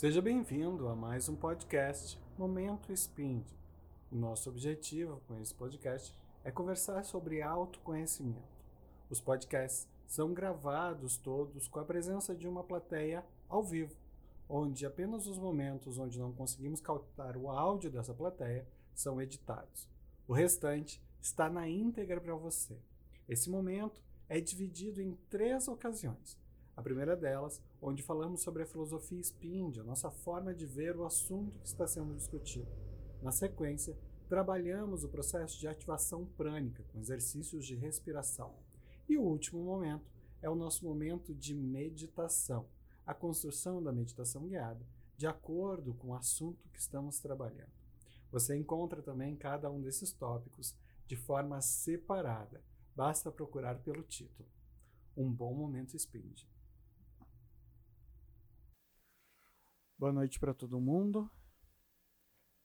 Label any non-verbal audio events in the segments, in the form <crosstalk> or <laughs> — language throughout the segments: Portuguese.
Seja bem-vindo a mais um podcast Momento Spind. O nosso objetivo com esse podcast é conversar sobre autoconhecimento. Os podcasts são gravados todos com a presença de uma plateia ao vivo, onde apenas os momentos onde não conseguimos captar o áudio dessa plateia são editados. O restante está na íntegra para você. Esse momento é dividido em três ocasiões. A primeira delas, onde falamos sobre a filosofia SPIND, a nossa forma de ver o assunto que está sendo discutido. Na sequência, trabalhamos o processo de ativação prânica, com exercícios de respiração. E o último momento é o nosso momento de meditação, a construção da meditação guiada, de acordo com o assunto que estamos trabalhando. Você encontra também cada um desses tópicos de forma separada, basta procurar pelo título. Um bom momento SPIND. Boa noite para todo mundo.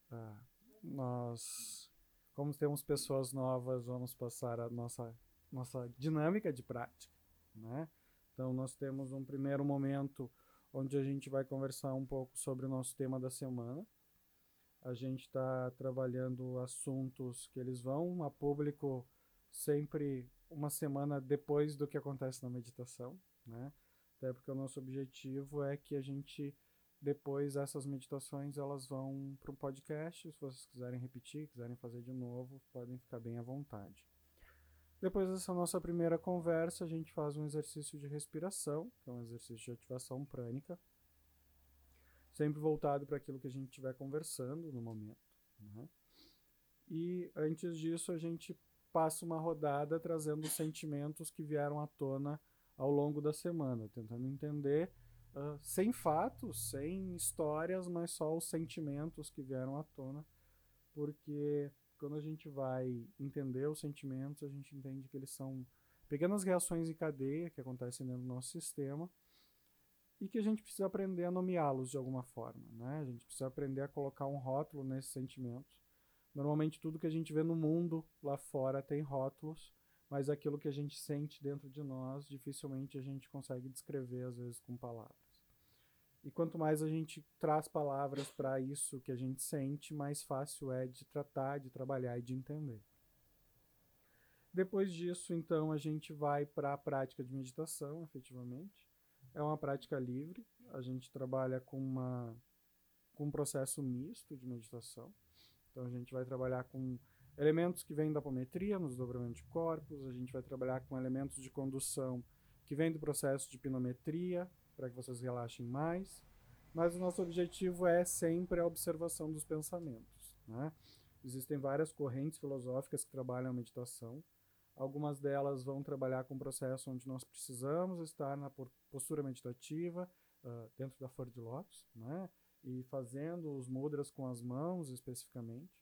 Uh, nós, como temos pessoas novas, vamos passar a nossa, nossa dinâmica de prática. Né? Então, nós temos um primeiro momento onde a gente vai conversar um pouco sobre o nosso tema da semana. A gente está trabalhando assuntos que eles vão a público sempre uma semana depois do que acontece na meditação, né? Até porque o nosso objetivo é que a gente depois essas meditações elas vão para um podcast. Se vocês quiserem repetir, quiserem fazer de novo, podem ficar bem à vontade. Depois dessa nossa primeira conversa, a gente faz um exercício de respiração, que é um exercício de ativação prânica, sempre voltado para aquilo que a gente estiver conversando no momento. Né? E antes disso, a gente passa uma rodada trazendo os sentimentos que vieram à tona ao longo da semana, tentando entender uh, sem fatos, sem histórias, mas só os sentimentos que vieram à tona, porque quando a gente vai entender os sentimentos, a gente entende que eles são pequenas reações em cadeia que acontecem dentro do nosso sistema e que a gente precisa aprender a nomeá-los de alguma forma, né? A gente precisa aprender a colocar um rótulo nesses sentimentos. Normalmente tudo que a gente vê no mundo lá fora tem rótulos, mas aquilo que a gente sente dentro de nós, dificilmente a gente consegue descrever às vezes com palavras. E quanto mais a gente traz palavras para isso que a gente sente, mais fácil é de tratar, de trabalhar e de entender. Depois disso, então, a gente vai para a prática de meditação, efetivamente. É uma prática livre. A gente trabalha com, uma, com um processo misto de meditação. Então, a gente vai trabalhar com elementos que vêm da apometria, nos dobramentos de corpos. A gente vai trabalhar com elementos de condução que vêm do processo de pinometria, para que vocês relaxem mais. Mas o nosso objetivo é sempre a observação dos pensamentos. Né? Existem várias correntes filosóficas que trabalham a meditação. Algumas delas vão trabalhar com um processo onde nós precisamos estar na postura meditativa, uh, dentro da flor de lótus, né? e fazendo os mudras com as mãos especificamente.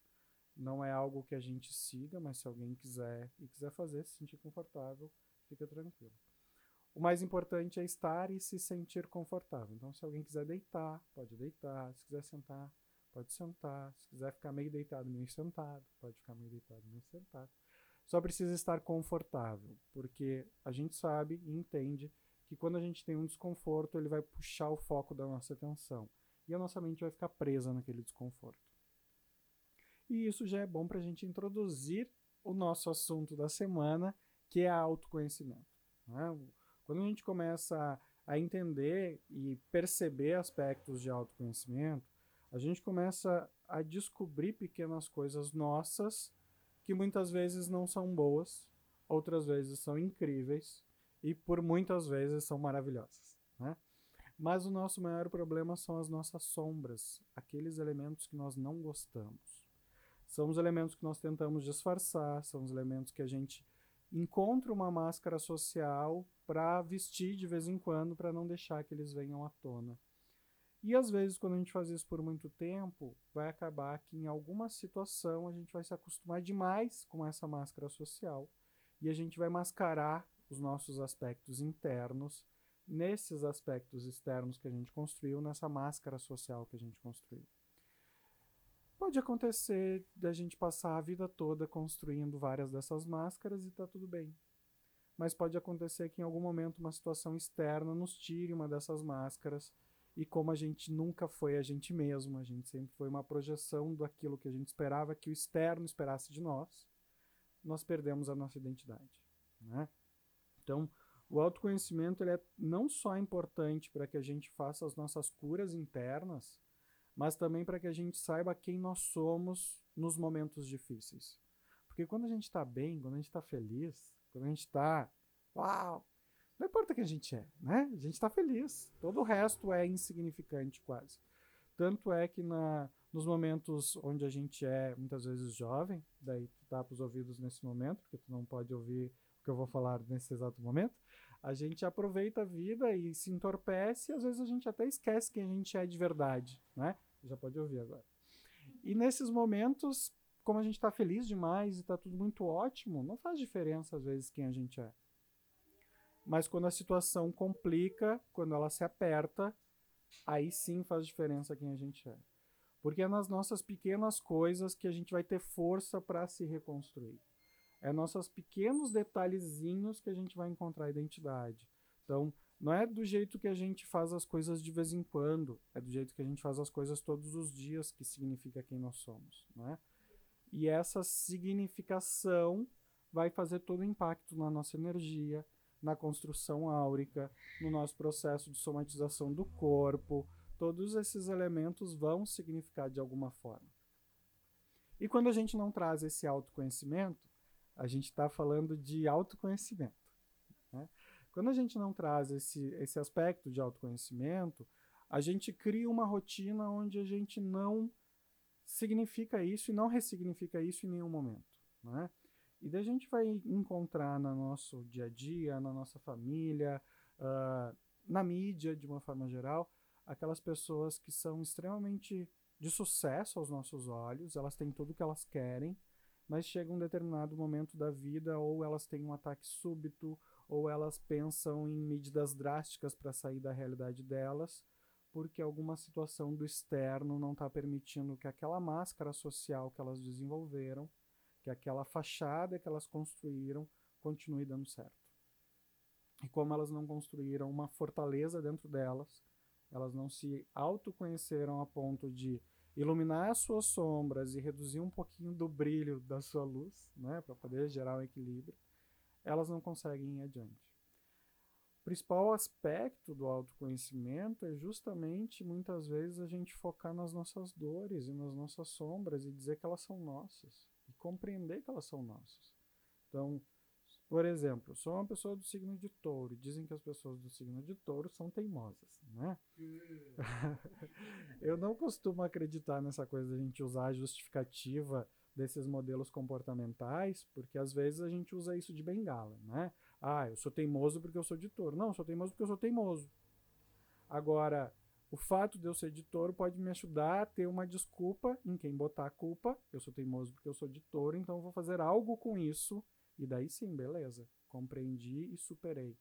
Não é algo que a gente siga, mas se alguém quiser e quiser fazer, se sentir confortável, fica tranquilo. O mais importante é estar e se sentir confortável. Então, se alguém quiser deitar, pode deitar. Se quiser sentar, pode sentar. Se quiser ficar meio deitado, meio sentado, pode ficar meio deitado, meio sentado. Só precisa estar confortável, porque a gente sabe e entende que quando a gente tem um desconforto, ele vai puxar o foco da nossa atenção e a nossa mente vai ficar presa naquele desconforto. E isso já é bom para a gente introduzir o nosso assunto da semana, que é autoconhecimento. Né? Quando a gente começa a entender e perceber aspectos de autoconhecimento, a gente começa a descobrir pequenas coisas nossas que muitas vezes não são boas, outras vezes são incríveis e por muitas vezes são maravilhosas. Né? Mas o nosso maior problema são as nossas sombras, aqueles elementos que nós não gostamos. São os elementos que nós tentamos disfarçar, são os elementos que a gente encontra uma máscara social para vestir de vez em quando para não deixar que eles venham à tona. E às vezes, quando a gente faz isso por muito tempo, vai acabar que em alguma situação a gente vai se acostumar demais com essa máscara social e a gente vai mascarar os nossos aspectos internos nesses aspectos externos que a gente construiu, nessa máscara social que a gente construiu. Pode acontecer da gente passar a vida toda construindo várias dessas máscaras e tá tudo bem. Mas pode acontecer que em algum momento uma situação externa nos tire uma dessas máscaras e como a gente nunca foi a gente mesmo, a gente sempre foi uma projeção daquilo que a gente esperava que o externo esperasse de nós, nós perdemos a nossa identidade. Né? Então, o autoconhecimento ele é não só importante para que a gente faça as nossas curas internas, mas também para que a gente saiba quem nós somos nos momentos difíceis. Porque quando a gente está bem, quando a gente está feliz, quando a gente está, uau, não importa quem a gente é, né? A gente está feliz. Todo o resto é insignificante quase. Tanto é que na, nos momentos onde a gente é muitas vezes jovem, daí tu tapa os ouvidos nesse momento, porque tu não pode ouvir o que eu vou falar nesse exato momento, a gente aproveita a vida e se entorpece e às vezes a gente até esquece quem a gente é de verdade, né? Já pode ouvir agora. E nesses momentos, como a gente está feliz demais e está tudo muito ótimo, não faz diferença às vezes quem a gente é. Mas quando a situação complica, quando ela se aperta, aí sim faz diferença quem a gente é. Porque é nas nossas pequenas coisas que a gente vai ter força para se reconstruir. É nossos pequenos detalhezinhos que a gente vai encontrar a identidade. Então, não é do jeito que a gente faz as coisas de vez em quando, é do jeito que a gente faz as coisas todos os dias que significa quem nós somos, né? E essa significação vai fazer todo o impacto na nossa energia, na construção áurica, no nosso processo de somatização do corpo. Todos esses elementos vão significar de alguma forma. E quando a gente não traz esse autoconhecimento, a gente está falando de autoconhecimento. Né? Quando a gente não traz esse, esse aspecto de autoconhecimento, a gente cria uma rotina onde a gente não significa isso e não ressignifica isso em nenhum momento. Né? E daí a gente vai encontrar no nosso dia a dia, na nossa família, uh, na mídia, de uma forma geral, aquelas pessoas que são extremamente de sucesso aos nossos olhos, elas têm tudo o que elas querem, mas chega um determinado momento da vida, ou elas têm um ataque súbito, ou elas pensam em medidas drásticas para sair da realidade delas, porque alguma situação do externo não está permitindo que aquela máscara social que elas desenvolveram que aquela fachada que elas construíram continue dando certo. E como elas não construíram uma fortaleza dentro delas, elas não se autoconheceram a ponto de iluminar as suas sombras e reduzir um pouquinho do brilho da sua luz, né, para poder gerar um equilíbrio, elas não conseguem ir adiante. O principal aspecto do autoconhecimento é justamente muitas vezes a gente focar nas nossas dores e nas nossas sombras e dizer que elas são nossas e compreender que elas são nossas. Então, por exemplo, sou uma pessoa do signo de touro. Dizem que as pessoas do signo de touro são teimosas, né? <laughs> eu não costumo acreditar nessa coisa de a gente usar a justificativa desses modelos comportamentais, porque às vezes a gente usa isso de bengala, né? Ah, eu sou teimoso porque eu sou de touro. Não, eu sou teimoso porque eu sou teimoso. Agora, o fato de eu ser de touro pode me ajudar a ter uma desculpa em quem botar a culpa. Eu sou teimoso porque eu sou de touro, então eu vou fazer algo com isso. E daí sim, beleza. Compreendi e superei.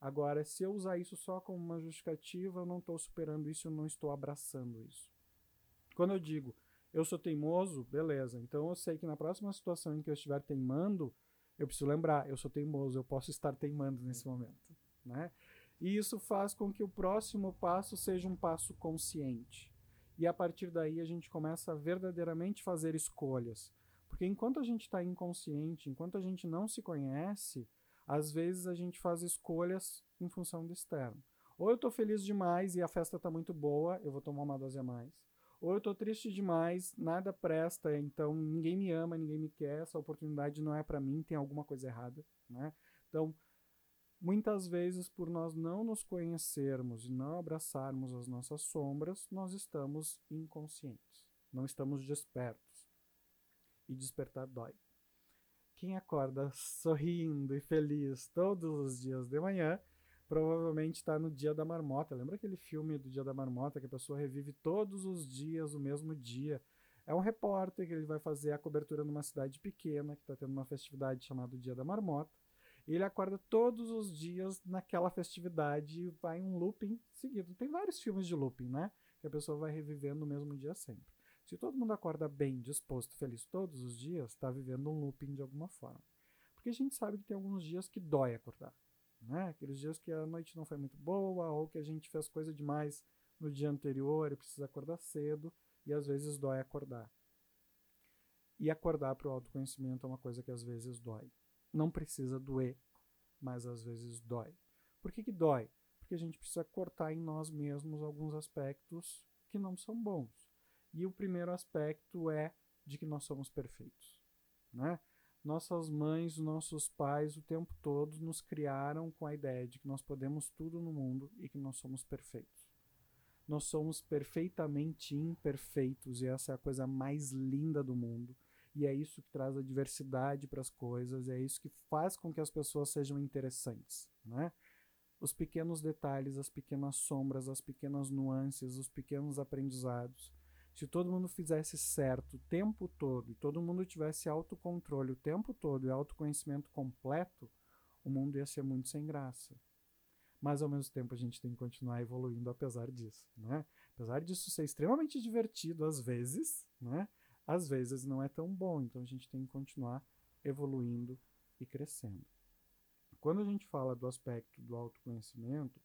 Agora, se eu usar isso só como uma justificativa, eu não estou superando isso, eu não estou abraçando isso. Quando eu digo eu sou teimoso, beleza. Então eu sei que na próxima situação em que eu estiver teimando, eu preciso lembrar, eu sou teimoso, eu posso estar teimando nesse momento, né? E isso faz com que o próximo passo seja um passo consciente. E a partir daí a gente começa a verdadeiramente fazer escolhas. Porque enquanto a gente está inconsciente, enquanto a gente não se conhece, às vezes a gente faz escolhas em função do externo. Ou eu estou feliz demais e a festa está muito boa, eu vou tomar uma dose a mais. Ou eu estou triste demais, nada presta, então ninguém me ama, ninguém me quer, essa oportunidade não é para mim, tem alguma coisa errada, né? Então, Muitas vezes, por nós não nos conhecermos e não abraçarmos as nossas sombras, nós estamos inconscientes, não estamos despertos. E despertar dói. Quem acorda sorrindo e feliz todos os dias de manhã, provavelmente está no dia da marmota. Lembra aquele filme do dia da marmota que a pessoa revive todos os dias o mesmo dia? É um repórter que ele vai fazer a cobertura numa cidade pequena que está tendo uma festividade chamada Dia da Marmota ele acorda todos os dias naquela festividade e vai um looping seguido. Tem vários filmes de looping, né? Que a pessoa vai revivendo no mesmo dia sempre. Se todo mundo acorda bem, disposto, feliz todos os dias, está vivendo um looping de alguma forma. Porque a gente sabe que tem alguns dias que dói acordar. Né? Aqueles dias que a noite não foi muito boa, ou que a gente fez coisa demais no dia anterior, ele precisa acordar cedo e às vezes dói acordar. E acordar para o autoconhecimento é uma coisa que às vezes dói. Não precisa doer, mas às vezes dói. Por que, que dói? Porque a gente precisa cortar em nós mesmos alguns aspectos que não são bons. E o primeiro aspecto é de que nós somos perfeitos. Né? Nossas mães, nossos pais, o tempo todo nos criaram com a ideia de que nós podemos tudo no mundo e que nós somos perfeitos. Nós somos perfeitamente imperfeitos e essa é a coisa mais linda do mundo. E é isso que traz a diversidade para as coisas, é isso que faz com que as pessoas sejam interessantes. Né? Os pequenos detalhes, as pequenas sombras, as pequenas nuances, os pequenos aprendizados se todo mundo fizesse certo o tempo todo e todo mundo tivesse autocontrole o tempo todo e autoconhecimento completo, o mundo ia ser muito sem graça. Mas ao mesmo tempo a gente tem que continuar evoluindo apesar disso, né? Apesar disso ser extremamente divertido às vezes, né? Às vezes não é tão bom, então a gente tem que continuar evoluindo e crescendo. Quando a gente fala do aspecto do autoconhecimento,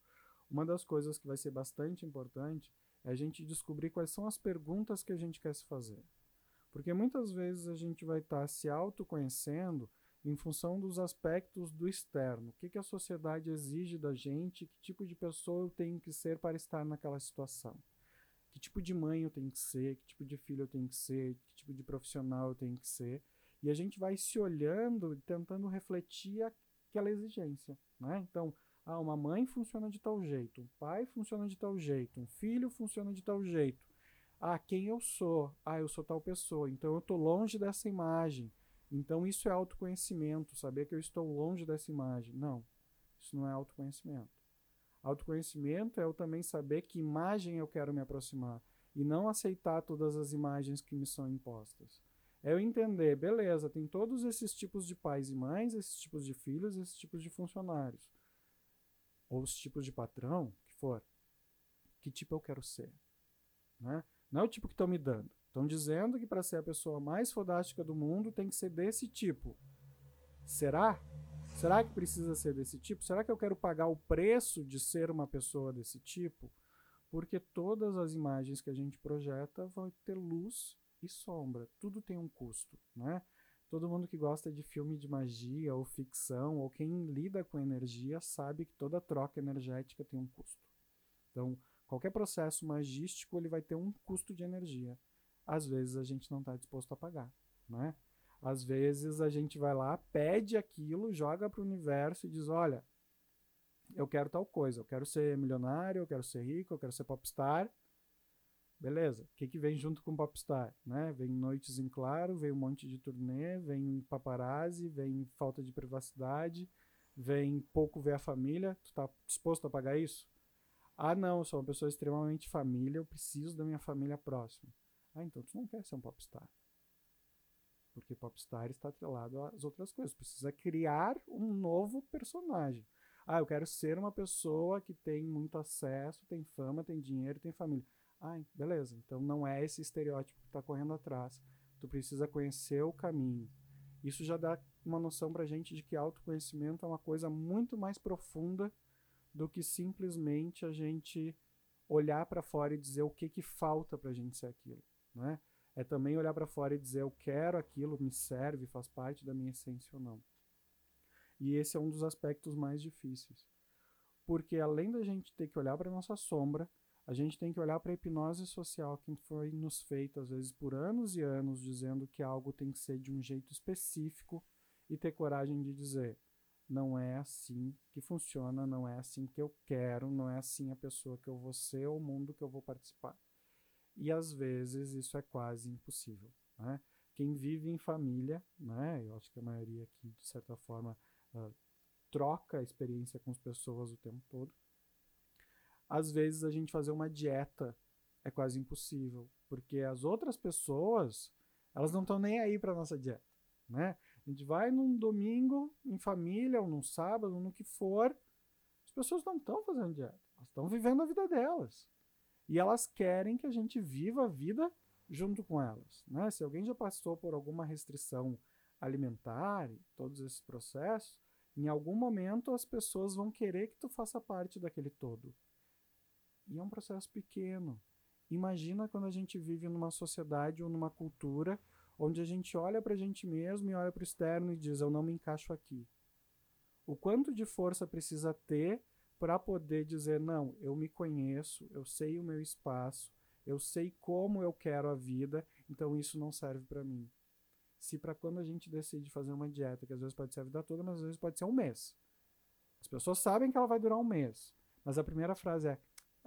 uma das coisas que vai ser bastante importante é a gente descobrir quais são as perguntas que a gente quer se fazer. Porque muitas vezes a gente vai estar tá se autoconhecendo em função dos aspectos do externo. O que, que a sociedade exige da gente, que tipo de pessoa eu tenho que ser para estar naquela situação. Que tipo de mãe eu tenho que ser, que tipo de filho eu tenho que ser, que tipo de profissional eu tenho que ser. E a gente vai se olhando e tentando refletir aquela exigência. Né? Então, ah, uma mãe funciona de tal jeito, um pai funciona de tal jeito, um filho funciona de tal jeito. Ah, quem eu sou? Ah, eu sou tal pessoa. Então eu estou longe dessa imagem. Então isso é autoconhecimento, saber que eu estou longe dessa imagem. Não, isso não é autoconhecimento. Autoconhecimento é eu também saber que imagem eu quero me aproximar e não aceitar todas as imagens que me são impostas. É eu entender, beleza, tem todos esses tipos de pais e mães, esses tipos de filhos, esses tipos de funcionários ou os tipos de patrão que for, que tipo eu quero ser. Né? Não é o tipo que estão me dando. Estão dizendo que para ser a pessoa mais fodástica do mundo tem que ser desse tipo. Será? Será que precisa ser desse tipo? Será que eu quero pagar o preço de ser uma pessoa desse tipo? Porque todas as imagens que a gente projeta vão ter luz e sombra. Tudo tem um custo, né? Todo mundo que gosta de filme de magia ou ficção, ou quem lida com energia, sabe que toda troca energética tem um custo. Então, qualquer processo magístico ele vai ter um custo de energia. Às vezes a gente não está disposto a pagar, né? Às vezes a gente vai lá, pede aquilo, joga para o universo e diz: olha, eu quero tal coisa, eu quero ser milionário, eu quero ser rico, eu quero ser popstar. Beleza. O que, que vem junto com Popstar? Né? Vem noites em claro, vem um monte de turnê, vem paparazzi, vem falta de privacidade, vem pouco ver a família. Tu tá disposto a pagar isso? Ah, não, eu sou uma pessoa extremamente família, eu preciso da minha família próxima. Ah, então tu não quer ser um popstar. Porque popstar está atrelado às outras coisas. Precisa criar um novo personagem. Ah, eu quero ser uma pessoa que tem muito acesso, tem fama, tem dinheiro, tem família. Ah, beleza. Então não é esse estereótipo que está correndo atrás. Tu precisa conhecer o caminho. Isso já dá uma noção para a gente de que autoconhecimento é uma coisa muito mais profunda do que simplesmente a gente olhar para fora e dizer o que, que falta para a gente ser aquilo. Né? É também olhar para fora e dizer eu quero aquilo, me serve, faz parte da minha essência ou não. E esse é um dos aspectos mais difíceis. Porque além da gente ter que olhar para nossa sombra, a gente tem que olhar para a hipnose social que foi nos feita, às vezes, por anos e anos, dizendo que algo tem que ser de um jeito específico e ter coragem de dizer: não é assim que funciona, não é assim que eu quero, não é assim a pessoa que eu vou ser ou o mundo que eu vou participar. E às vezes isso é quase impossível. Né? Quem vive em família, né, eu acho que a maioria aqui, de certa forma, uh, troca a experiência com as pessoas o tempo todo às vezes a gente fazer uma dieta é quase impossível, porque as outras pessoas, elas não estão nem aí para nossa dieta, né? A gente vai num domingo em família ou num sábado, no que for, as pessoas não estão fazendo dieta, elas estão vivendo a vida delas. E elas querem que a gente viva a vida junto com elas, né? Se alguém já passou por alguma restrição alimentar, todos esses processos, em algum momento as pessoas vão querer que tu faça parte daquele todo. E é um processo pequeno. Imagina quando a gente vive numa sociedade ou numa cultura onde a gente olha para a gente mesmo e olha para o externo e diz: Eu não me encaixo aqui. O quanto de força precisa ter para poder dizer: Não, eu me conheço, eu sei o meu espaço, eu sei como eu quero a vida, então isso não serve para mim. Se para quando a gente decide fazer uma dieta, que às vezes pode ser a vida toda, mas às vezes pode ser um mês. As pessoas sabem que ela vai durar um mês, mas a primeira frase é: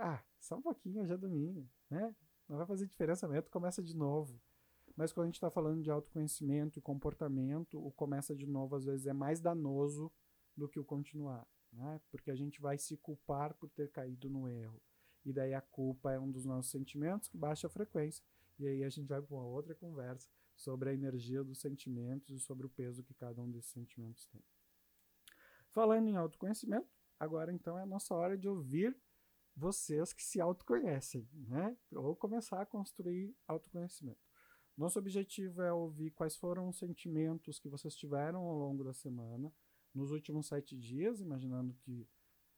Ah, só um pouquinho, hoje é domingo, né? Não vai fazer diferença, amanhã tu começa de novo. Mas quando a gente está falando de autoconhecimento e comportamento, o começa de novo às vezes é mais danoso do que o continuar, né? Porque a gente vai se culpar por ter caído no erro. E daí a culpa é um dos nossos sentimentos que baixa a frequência. E aí a gente vai para uma outra conversa sobre a energia dos sentimentos e sobre o peso que cada um desses sentimentos tem. Falando em autoconhecimento, agora então é a nossa hora de ouvir vocês que se autoconhecem, né? Ou começar a construir autoconhecimento. Nosso objetivo é ouvir quais foram os sentimentos que vocês tiveram ao longo da semana, nos últimos sete dias, imaginando que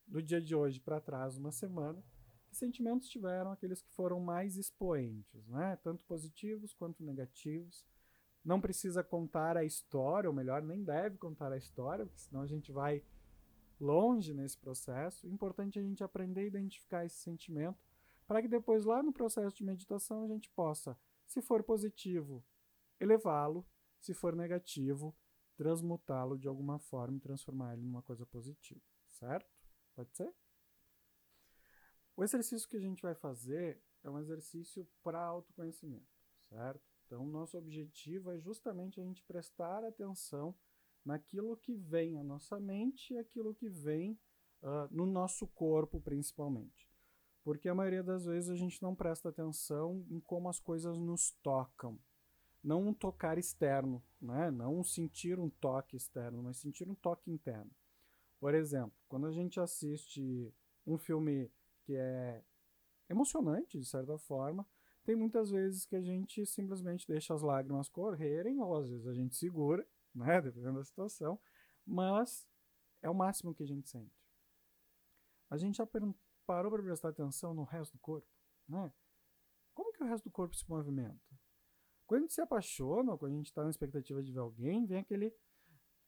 do dia de hoje para trás, uma semana, que sentimentos tiveram aqueles que foram mais expoentes, né? tanto positivos quanto negativos. Não precisa contar a história, ou melhor, nem deve contar a história, porque senão a gente vai longe nesse processo. Importante a gente aprender a identificar esse sentimento, para que depois, lá no processo de meditação, a gente possa, se for positivo, elevá-lo, se for negativo, transmutá-lo de alguma forma e transformar ele numa coisa positiva, certo? Pode ser? O exercício que a gente vai fazer é um exercício para autoconhecimento, certo? Então, nosso objetivo é justamente a gente prestar atenção naquilo que vem à nossa mente e aquilo que vem uh, no nosso corpo, principalmente. Porque a maioria das vezes a gente não presta atenção em como as coisas nos tocam. Não um tocar externo, né? não sentir um toque externo, mas sentir um toque interno. Por exemplo, quando a gente assiste um filme que é emocionante, de certa forma, tem muitas vezes que a gente simplesmente deixa as lágrimas correrem, ou às vezes a gente segura, né, dependendo da situação, mas é o máximo que a gente sente. A gente já parou para prestar atenção no resto do corpo, né? Como que o resto do corpo se movimenta? Quando a gente se apaixona, quando a gente está na expectativa de ver alguém, vem aquele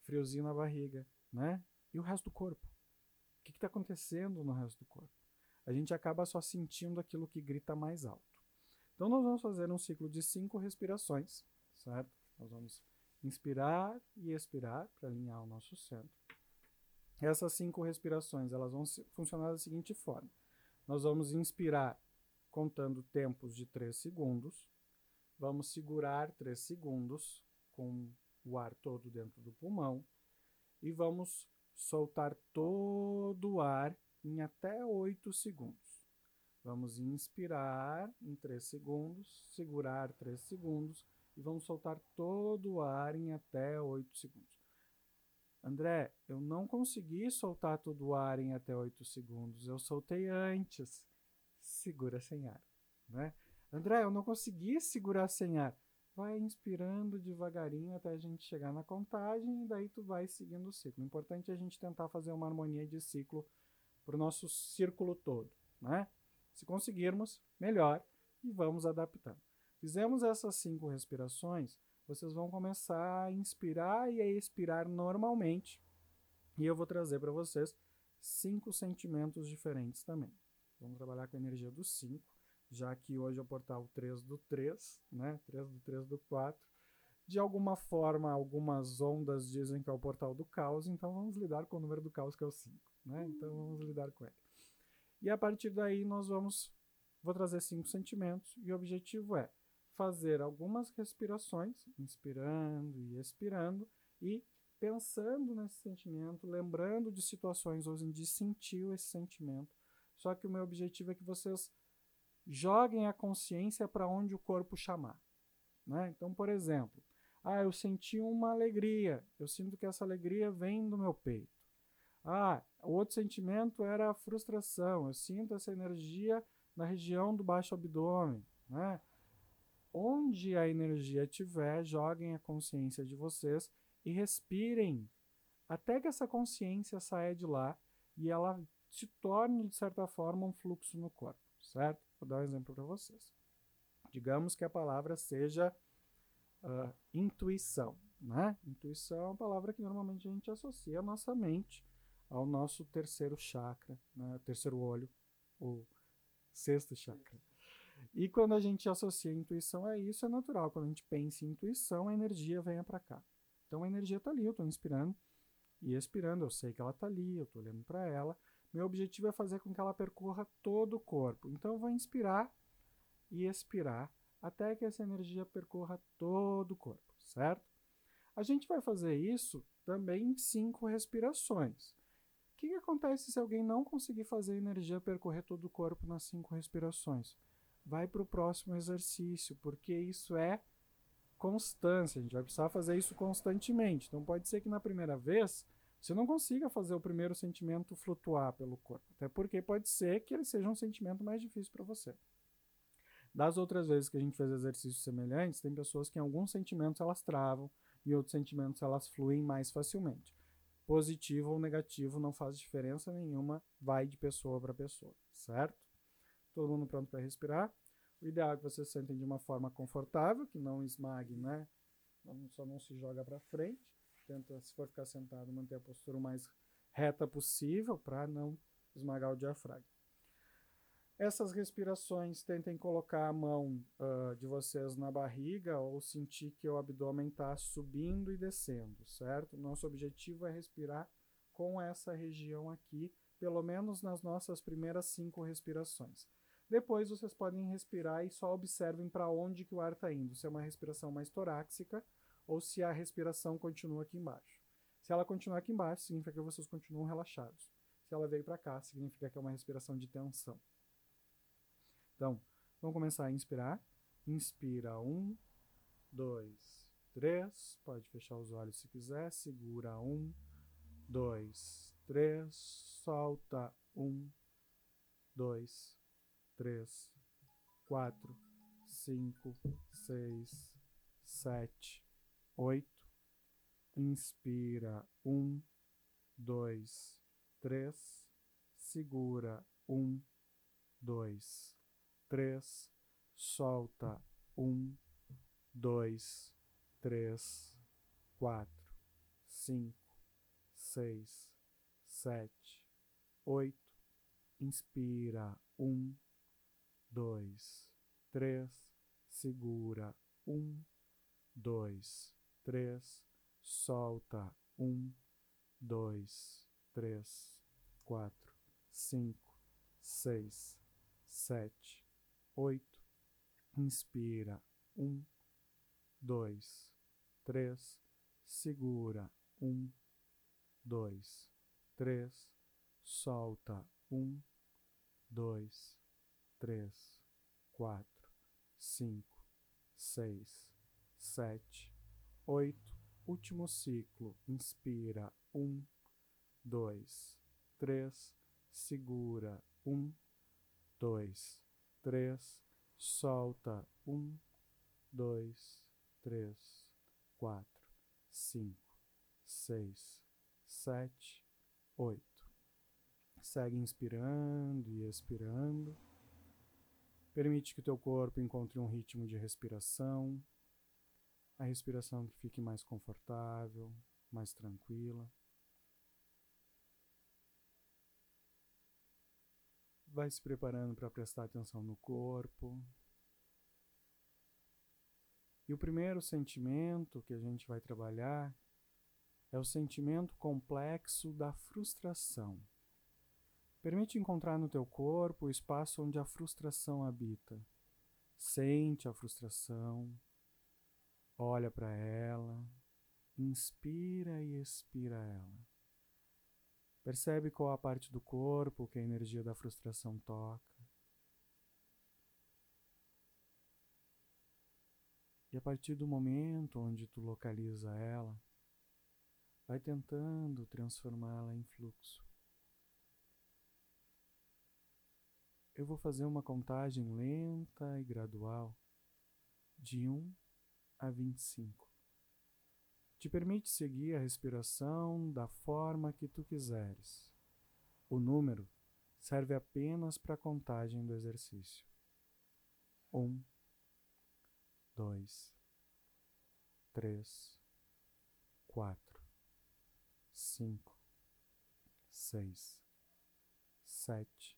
friozinho na barriga, né? E o resto do corpo? O que está acontecendo no resto do corpo? a gente acaba só sentindo aquilo que grita mais alto. Então, nós vamos fazer um ciclo de cinco respirações, certo? Nós vamos inspirar e expirar para alinhar o nosso centro. Essas cinco respirações elas vão funcionar da seguinte forma: nós vamos inspirar contando tempos de 3 segundos, vamos segurar 3 segundos com o ar todo dentro do pulmão e vamos soltar todo o ar em até 8 segundos. Vamos inspirar em 3 segundos, segurar 3 segundos e vamos soltar todo o ar em até 8 segundos. André, eu não consegui soltar todo o ar em até 8 segundos, eu soltei antes. Segura sem ar. Né? André, eu não consegui segurar sem ar. Vai inspirando devagarinho até a gente chegar na contagem e daí tu vai seguindo o ciclo. O importante é a gente tentar fazer uma harmonia de ciclo para o nosso círculo todo. Né? Se conseguirmos, melhor, e vamos adaptando. Fizemos essas cinco respirações, vocês vão começar a inspirar e a expirar normalmente. E eu vou trazer para vocês cinco sentimentos diferentes também. Vamos trabalhar com a energia dos cinco, já que hoje é o portal 3 do 3, né? 3 do 3 do 4. De alguma forma, algumas ondas dizem que é o portal do caos, então vamos lidar com o número do caos, que é o 5. Né? Então vamos lidar com ele. E a partir daí nós vamos, vou trazer cinco sentimentos e o objetivo é fazer algumas respirações, inspirando e expirando e pensando nesse sentimento, lembrando de situações onde sentiu esse sentimento. Só que o meu objetivo é que vocês joguem a consciência para onde o corpo chamar. Né? Então, por exemplo, ah, eu senti uma alegria, eu sinto que essa alegria vem do meu peito. Ah, o outro sentimento era a frustração. Eu sinto essa energia na região do baixo abdômen. Né? Onde a energia estiver, joguem a consciência de vocês e respirem até que essa consciência saia de lá e ela se torne, de certa forma, um fluxo no corpo. certo? Vou dar um exemplo para vocês. Digamos que a palavra seja uh, intuição, né? Intuição é uma palavra que normalmente a gente associa a nossa mente ao nosso terceiro chakra, né? terceiro olho, o sexto chakra. E quando a gente associa a intuição a isso, é natural. Quando a gente pensa em intuição, a energia vem para cá. Então a energia está ali, eu estou inspirando e expirando, eu sei que ela está ali, eu estou olhando para ela. Meu objetivo é fazer com que ela percorra todo o corpo. Então eu vou inspirar e expirar até que essa energia percorra todo o corpo, certo? A gente vai fazer isso também em cinco respirações. O que, que acontece se alguém não conseguir fazer a energia percorrer todo o corpo nas cinco respirações? Vai para o próximo exercício, porque isso é constância. A gente vai precisar fazer isso constantemente. Então pode ser que na primeira vez você não consiga fazer o primeiro sentimento flutuar pelo corpo. Até porque pode ser que ele seja um sentimento mais difícil para você. Das outras vezes que a gente fez exercícios semelhantes, tem pessoas que em alguns sentimentos elas travam e outros sentimentos elas fluem mais facilmente. Positivo ou negativo não faz diferença nenhuma, vai de pessoa para pessoa, certo? Todo mundo pronto para respirar? O ideal é que vocês sentem de uma forma confortável, que não esmague, né? Só não se joga para frente. Tenta, se for ficar sentado, manter a postura o mais reta possível para não esmagar o diafragma. Essas respirações, tentem colocar a mão uh, de vocês na barriga ou sentir que o abdômen está subindo e descendo, certo? Nosso objetivo é respirar com essa região aqui, pelo menos nas nossas primeiras cinco respirações. Depois vocês podem respirar e só observem para onde que o ar está indo, se é uma respiração mais torácica ou se a respiração continua aqui embaixo. Se ela continuar aqui embaixo, significa que vocês continuam relaxados. Se ela veio para cá, significa que é uma respiração de tensão. Então, vamos começar a inspirar. Inspira um, dois, três. Pode fechar os olhos se quiser. Segura um, dois, três. Solta um, dois, três, quatro, cinco, seis, sete, oito. Inspira um, dois, três. Segura um, dois, três, solta um, dois, três, quatro, cinco, seis, sete, oito. Inspira um, dois, três, segura um, dois, três, solta um, dois, três, quatro, cinco, seis, sete, oito. Inspira, um, dois, três. Segura, um, dois, três. Solta, um, dois, três, quatro, cinco, seis, sete, oito. Último ciclo. Inspira, um, dois, três. Segura, um, dois, três, solta um, dois, três, quatro, cinco, seis, sete, oito. Segue inspirando e expirando. Permite que o teu corpo encontre um ritmo de respiração, a respiração que fique mais confortável, mais tranquila. vai se preparando para prestar atenção no corpo. E o primeiro sentimento que a gente vai trabalhar é o sentimento complexo da frustração. Permite encontrar no teu corpo o espaço onde a frustração habita. Sente a frustração, olha para ela, inspira e expira ela. Percebe qual a parte do corpo que a energia da frustração toca. E a partir do momento onde tu localiza ela, vai tentando transformá-la em fluxo. Eu vou fazer uma contagem lenta e gradual de 1 a 25 te permite seguir a respiração da forma que tu quiseres. O número serve apenas para a contagem do exercício. Um, dois, três, quatro, cinco, seis, sete,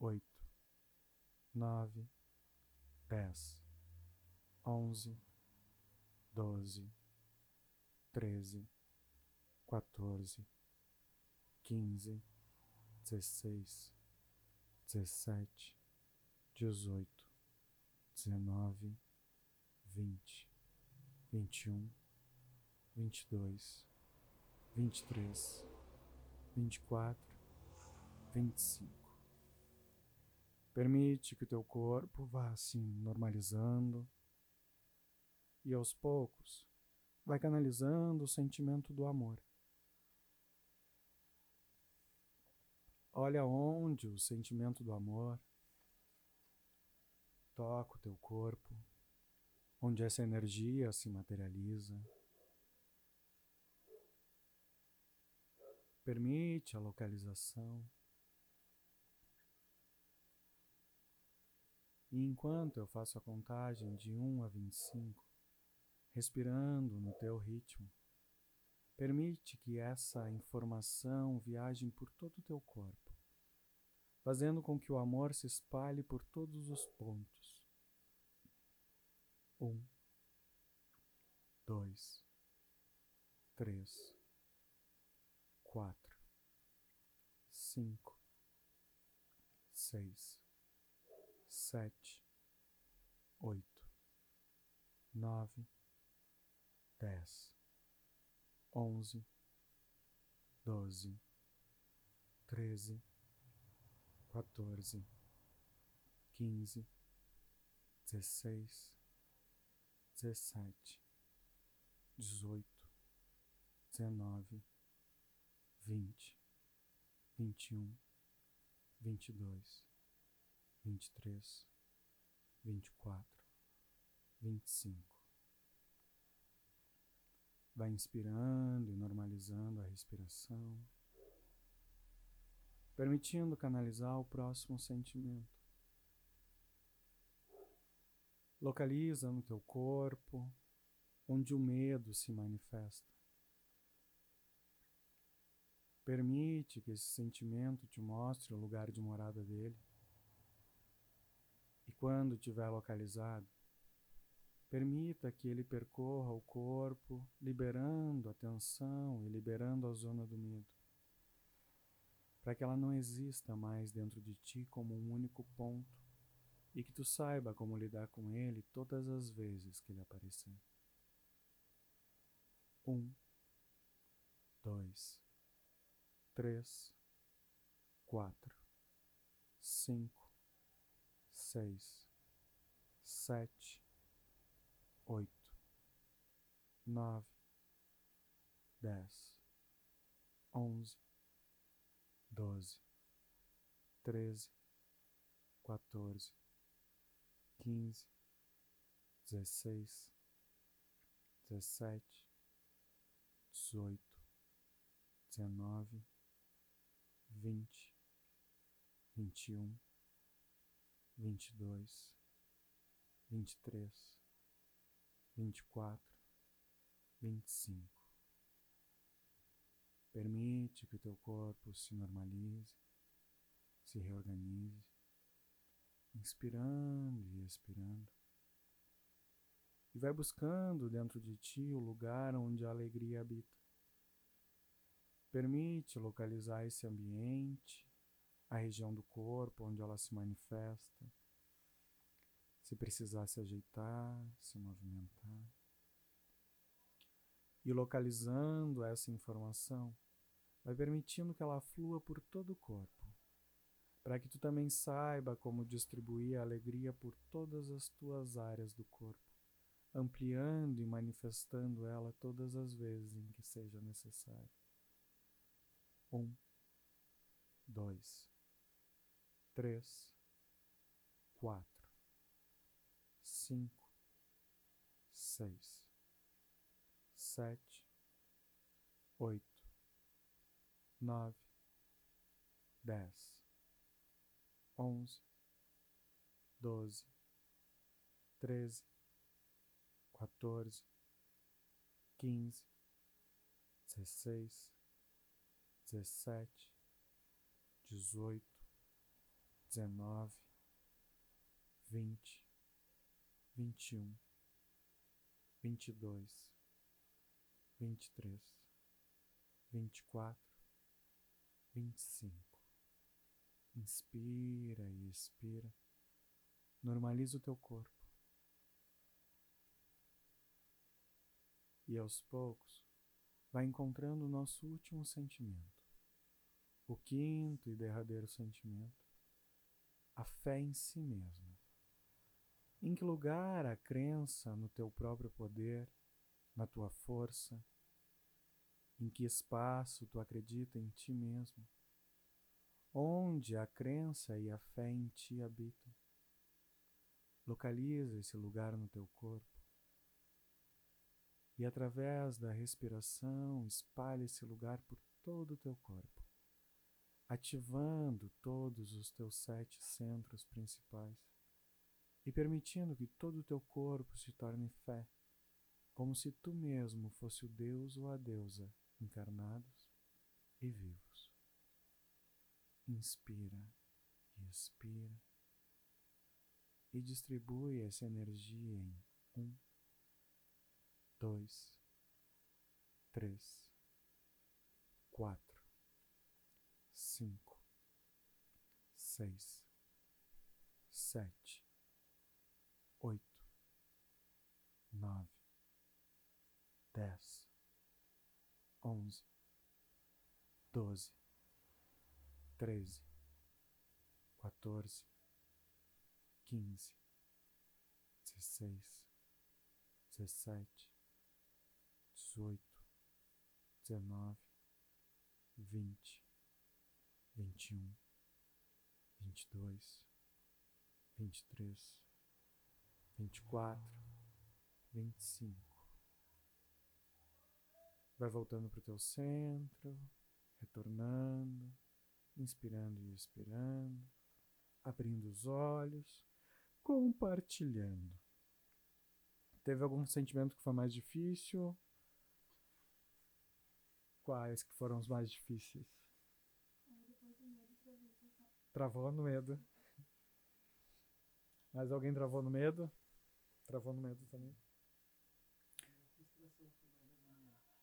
oito, nove, dez, onze, doze, treze, quatorze, quinze, dezesseis, dezessete, dezoito, dezenove, vinte, vinte e um, vinte e dois, vinte e três, vinte e quatro, vinte e cinco. Permite que o teu corpo vá assim normalizando e aos poucos vai canalizando o sentimento do amor. Olha onde o sentimento do amor toca o teu corpo, onde essa energia se materializa. Permite a localização. E enquanto eu faço a contagem de 1 a 25, respirando no teu ritmo, permite que essa informação viaje por todo o teu corpo, fazendo com que o amor se espalhe por todos os pontos. Um, dois, três, quatro, cinco, seis, sete, oito, nove, dez, onze, doze, treze, quatorze, quinze, dezesseis, dezessete, dezoito, dezenove, vinte, vinte e um, vinte e dois, vinte e três, vinte e quatro, vinte e cinco. Vai inspirando e normalizando a respiração, permitindo canalizar o próximo sentimento. Localiza no teu corpo onde o medo se manifesta. Permite que esse sentimento te mostre o lugar de morada dele. Quando estiver localizado, permita que ele percorra o corpo, liberando a tensão e liberando a zona do medo, para que ela não exista mais dentro de ti como um único ponto e que tu saiba como lidar com ele todas as vezes que ele aparecer. Um, dois, três, quatro, cinco, seis, sete, oito, nove, dez, onze, doze, treze, quatorze, quinze, dezesseis, dezessete, dezoito, dezenove, vinte, vinte e um, vinte e dois, vinte e três, vinte e quatro, vinte e cinco. Permite que o teu corpo se normalize, se reorganize, inspirando e expirando. E vai buscando dentro de ti o lugar onde a alegria habita. Permite localizar esse ambiente, a região do corpo onde ela se manifesta. Se precisar se ajeitar, se movimentar. E localizando essa informação, vai permitindo que ela flua por todo o corpo, para que tu também saiba como distribuir a alegria por todas as tuas áreas do corpo, ampliando e manifestando ela todas as vezes em que seja necessário. Um, dois, três, quatro, cinco, seis, sete, oito, nove, dez, onze, doze, treze, quatorze, quinze, dezesseis, dezessete, dezoito, dezenove, vinte, vinte e um, vinte e dois, vinte e três, vinte e quatro, vinte e cinco. Inspira e expira. Normaliza o teu corpo. E aos poucos, vai encontrando o nosso último sentimento. O quinto e derradeiro sentimento, a fé em si mesmo. Em que lugar a crença no teu próprio poder, na tua força? Em que espaço tu acredita em ti mesmo? Onde a crença e a fé em ti habitam? Localiza esse lugar no teu corpo. E através da respiração, espalha esse lugar por todo o teu corpo, ativando todos os teus sete centros principais e permitindo que todo o teu corpo se torne fé, como se tu mesmo fosse o Deus ou a deusa encarnados e vivos. Inspira e expira e distribui essa energia em um, dois, três, quatro, cinco, seis, sete, oito, nove, dez, onze, doze, treze, quatorze, quinze, dezesseis, dezessete, dezoito, dezenove, vinte, vinte um, vinte dois, vinte três, vinte quatro, vinte cinco. Vai voltando para o teu centro, retornando, inspirando e expirando, abrindo os olhos, compartilhando. Teve algum sentimento que foi mais difícil? Quais que foram os mais difíceis? Travou no medo. Mais alguém travou no medo? Travou no medo também?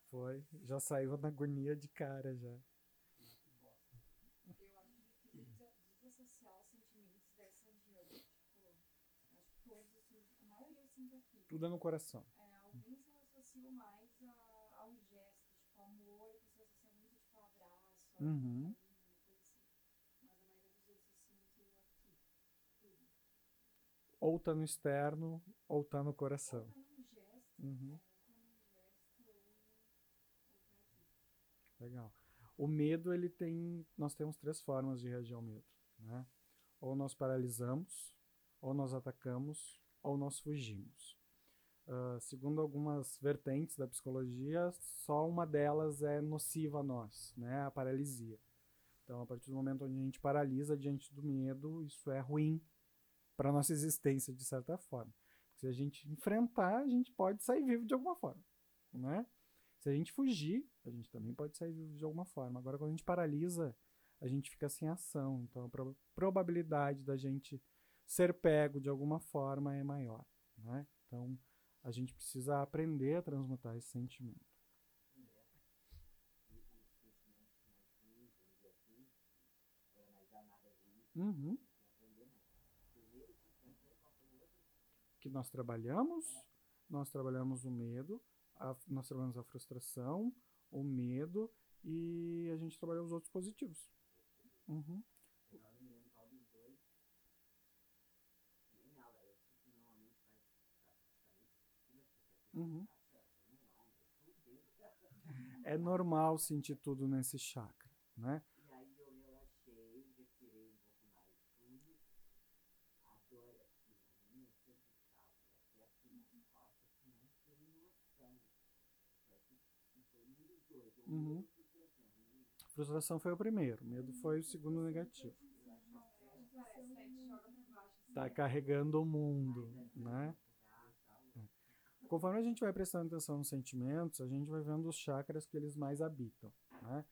Foi. Já saiu na agonia de cara já. Eu acho que desassociar os sentimentos dessa diante. Tipo, acho que todos, assim, a maioria eu sinto aqui. Tudo é no coração. É, alguns eu associo mais a, ao gesto, tipo, amor, a pessoa associa muito, tipo, abraço, Uhum. carinho, coisa assim. Mas a maioria dos outros eu sinto aqui. Tudo. Ou tá no externo, ou tá no coração. Tá Uhum. tá. Legal. O medo, ele tem. Nós temos três formas de reagir ao medo. Né? Ou nós paralisamos, ou nós atacamos, ou nós fugimos. Ah, segundo algumas vertentes da psicologia, só uma delas é nociva a nós, né? a paralisia. Então, a partir do momento onde a gente paralisa diante do medo, isso é ruim para nossa existência, de certa forma. Se a gente enfrentar, a gente pode sair vivo de alguma forma. Né? Se a gente fugir, a gente também pode sair vivo de alguma forma. Agora, quando a gente paralisa, a gente fica sem ação. Então, a pro- probabilidade da gente ser pego de alguma forma é maior. Né? Então, a gente precisa aprender a transmutar esse sentimento. Uhum. Que nós trabalhamos, nós trabalhamos o medo, a- nós trabalhamos a frustração, o medo e a gente trabalhou os outros positivos. Uhum. Uhum. É normal sentir tudo nesse chakra, né? E aí eu relaxei, respirei um pouco mais fundo. A dor aqui na minha cervical e até aqui nas costas, que não tem noção. Parece que foi um dos dois. Ou Uhum. frustração. foi o primeiro, medo foi o segundo negativo. Tá carregando o mundo, né? Conforme a gente vai prestando atenção nos sentimentos, a gente vai vendo os chakras que eles mais habitam, né?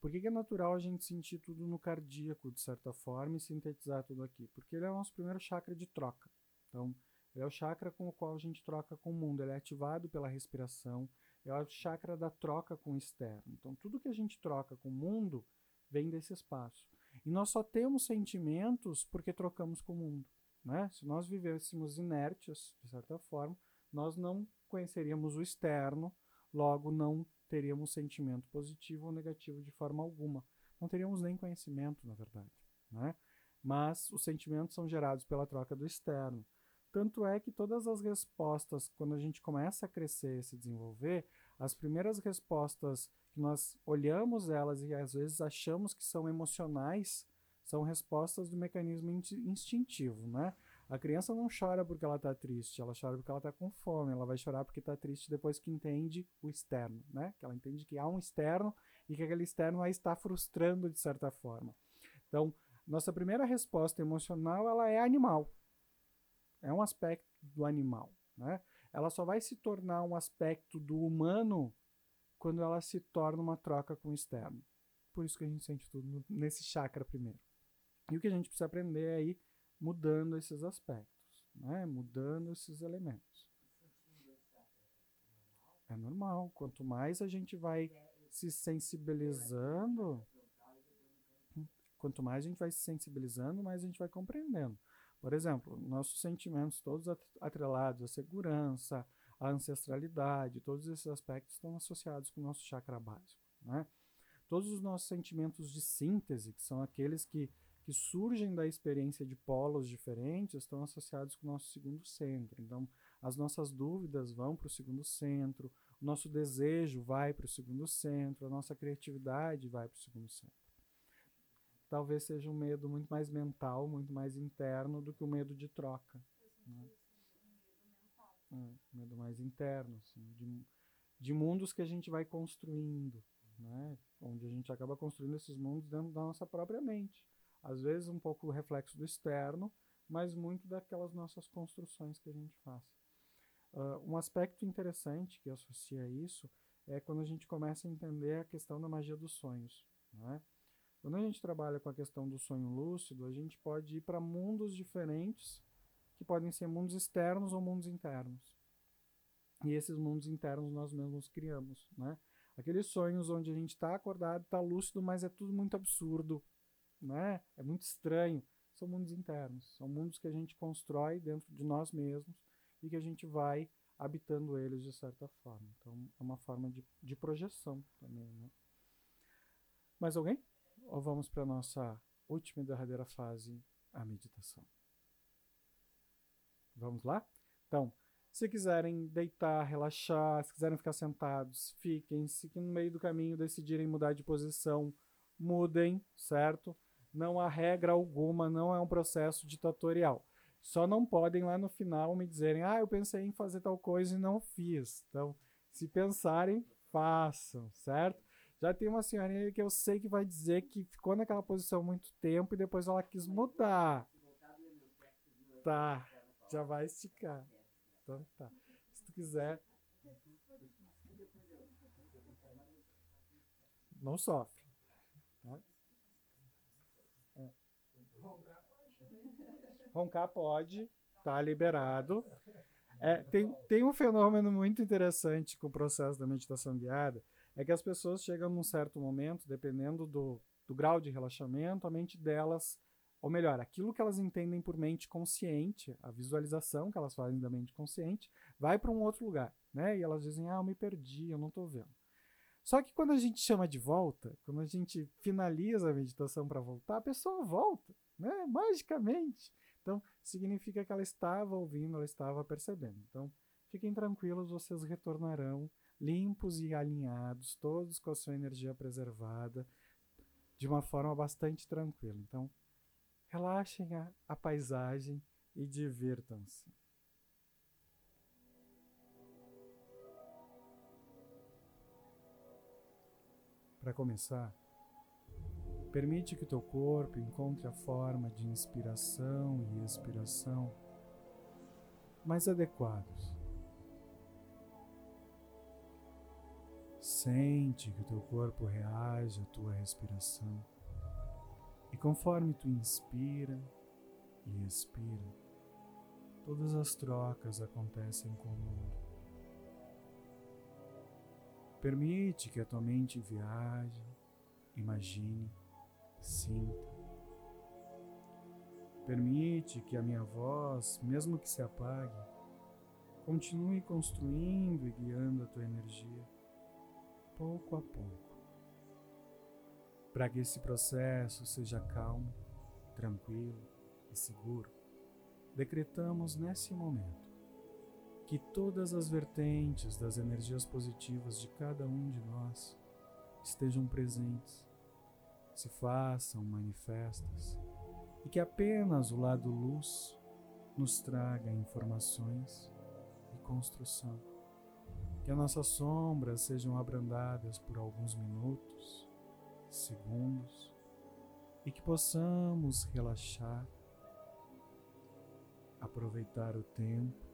Por que, que é natural a gente sentir tudo no cardíaco, de certa forma, e sintetizar tudo aqui? Porque ele é o nosso primeiro chakra de troca. Então, ele é o chakra com o qual a gente troca com o mundo. Ele é ativado pela respiração, é o chakra da troca com o externo. Então, tudo que a gente troca com o mundo vem desse espaço. E nós só temos sentimentos porque trocamos com o mundo. Né? Se nós vivêssemos inertes, de certa forma, nós não conheceríamos o externo, logo não teríamos sentimento positivo ou negativo de forma alguma. Não teríamos nem conhecimento, na verdade. Né? Mas os sentimentos são gerados pela troca do externo. Tanto é que todas as respostas, quando a gente começa a crescer e se desenvolver, as primeiras respostas que nós olhamos elas e às vezes achamos que são emocionais, são respostas do mecanismo instintivo, né? A criança não chora porque ela está triste, ela chora porque ela está com fome, ela vai chorar porque está triste depois que entende o externo, né? Que ela entende que há um externo e que aquele externo a está frustrando de certa forma. Então, nossa primeira resposta emocional, ela é animal, é um aspecto do animal. Né? Ela só vai se tornar um aspecto do humano quando ela se torna uma troca com o externo. Por isso que a gente sente tudo nesse chakra primeiro. E o que a gente precisa aprender é ir mudando esses aspectos, né? mudando esses elementos. É normal. Quanto mais a gente vai se sensibilizando, quanto mais a gente vai se sensibilizando, mais a gente vai compreendendo. Por exemplo, nossos sentimentos todos atrelados à segurança, à ancestralidade, todos esses aspectos estão associados com o nosso chakra básico. Né? Todos os nossos sentimentos de síntese, que são aqueles que, que surgem da experiência de polos diferentes, estão associados com o nosso segundo centro. Então, as nossas dúvidas vão para o segundo centro, o nosso desejo vai para o segundo centro, a nossa criatividade vai para o segundo centro talvez seja um medo muito mais mental, muito mais interno do que o medo de troca. Né? É, medo mais interno, assim, de, de mundos que a gente vai construindo, né? onde a gente acaba construindo esses mundos dentro da nossa própria mente. Às vezes um pouco o reflexo do externo, mas muito daquelas nossas construções que a gente faz. Uh, um aspecto interessante que associa isso é quando a gente começa a entender a questão da magia dos sonhos. Né? Quando a gente trabalha com a questão do sonho lúcido, a gente pode ir para mundos diferentes, que podem ser mundos externos ou mundos internos. E esses mundos internos nós mesmos criamos, né? Aqueles sonhos onde a gente está acordado, está lúcido, mas é tudo muito absurdo, né? É muito estranho. São mundos internos, são mundos que a gente constrói dentro de nós mesmos e que a gente vai habitando eles de certa forma. Então, é uma forma de, de projeção também, né? Mais alguém? Ou vamos para a nossa última e derradeira fase, a meditação? Vamos lá? Então, se quiserem deitar, relaxar, se quiserem ficar sentados, fiquem. Se no meio do caminho decidirem mudar de posição, mudem, certo? Não há regra alguma, não é um processo ditatorial. Só não podem lá no final me dizerem, ah, eu pensei em fazer tal coisa e não fiz. Então, se pensarem, façam, certo? Já tem uma senhorinha que eu sei que vai dizer que ficou naquela posição muito tempo e depois ela quis mudar. Tá, já vai esticar. Então tá. Se tu quiser. Não sofre. Tá? Roncar pode, tá liberado. É, tem, tem um fenômeno muito interessante com o processo da meditação guiada, é que as pessoas chegam num certo momento, dependendo do, do grau de relaxamento, a mente delas, ou melhor, aquilo que elas entendem por mente consciente, a visualização que elas fazem da mente consciente, vai para um outro lugar, né? E elas dizem: "Ah, eu me perdi, eu não estou vendo". Só que quando a gente chama de volta, quando a gente finaliza a meditação para voltar, a pessoa volta, né? Magicamente. Então, significa que ela estava ouvindo, ela estava percebendo. Então, fiquem tranquilos, vocês retornarão limpos e alinhados, todos com a sua energia preservada, de uma forma bastante tranquila. Então, relaxem a, a paisagem e divirtam-se. Para começar, Permite que teu corpo encontre a forma de inspiração e expiração mais adequados. Sente que o teu corpo reage à tua respiração. E conforme tu inspira e expira, todas as trocas acontecem com o mundo. Permite que a tua mente viaje, imagine, sinta. Permite que a minha voz, mesmo que se apague, continue construindo e guiando a tua energia, pouco a pouco, para que esse processo seja calmo, tranquilo e seguro. Decretamos nesse momento que todas as vertentes das energias positivas de cada um de nós estejam presentes, se façam manifestas e que apenas o lado luz nos traga informações e construção. Que as nossas sombras sejam abrandadas por alguns minutos, segundos e que possamos relaxar, aproveitar o tempo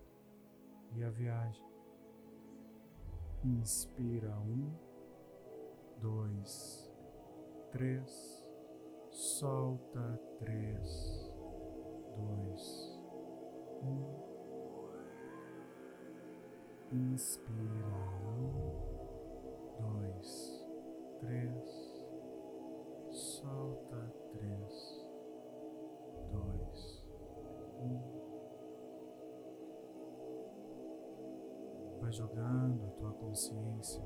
e a viagem. Inspira um, dois, três, solta três, dois, um. Inspira um, dois, três, solta três, dois, um. vai jogando a tua consciência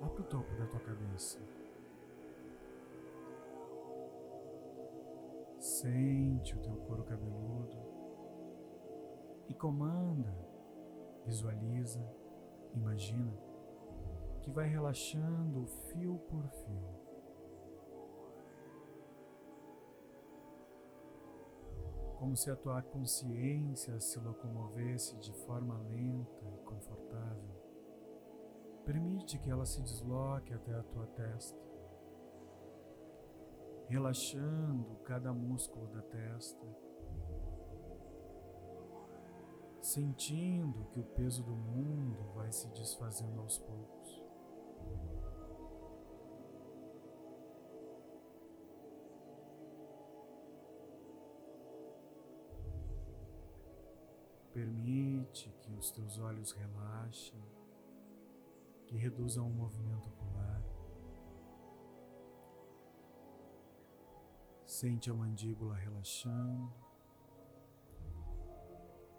lá para o topo da tua cabeça. Sente o teu couro cabeludo e comanda, visualiza, imagina que vai relaxando fio por fio. como se a tua consciência se locomovesse de forma lenta e confortável. Permite que ela se desloque até a tua testa, relaxando cada músculo da testa, sentindo que o peso do mundo vai se desfazendo aos poucos. Permite que os teus olhos relaxem, que reduzam o movimento ocular. Sente a mandíbula relaxando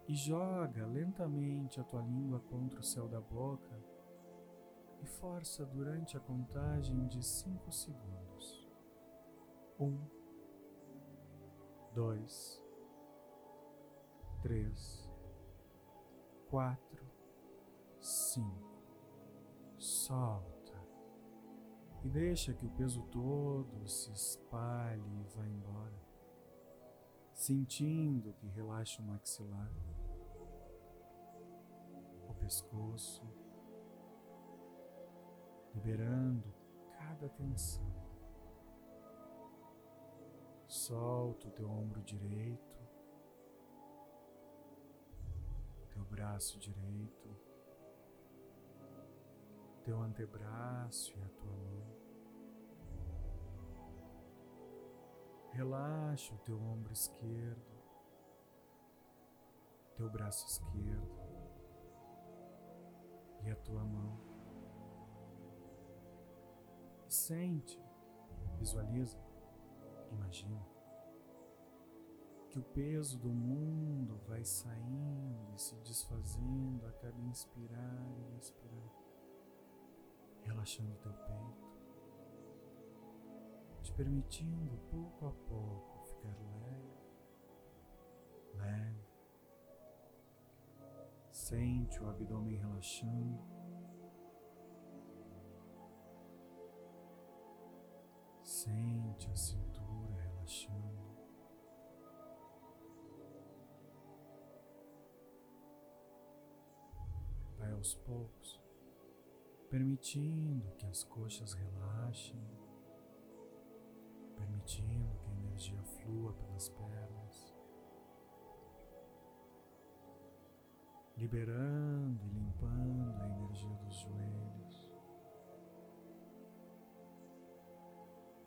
e joga lentamente a tua língua contra o céu da boca e força durante a contagem de cinco segundos. Um, dois, três quatro, cinco. Solta. E deixa que o peso todo se espalhe e vá embora. Sentindo que relaxa o maxilar, o pescoço, liberando cada tensão. Solta o teu ombro direito teu braço direito, teu antebraço e a tua mão. Relaxa o teu ombro esquerdo, teu braço esquerdo e a tua mão. Sente, visualiza, imagina que o peso do mundo vai saindo e se desfazendo a cada inspirar e expirar, relaxando teu peito, te permitindo pouco a pouco ficar leve, leve. Sente o abdômen relaxando. Sente a cintura relaxando. aos poucos, permitindo que as coxas relaxem, permitindo que a energia flua pelas pernas, liberando e limpando a energia dos joelhos,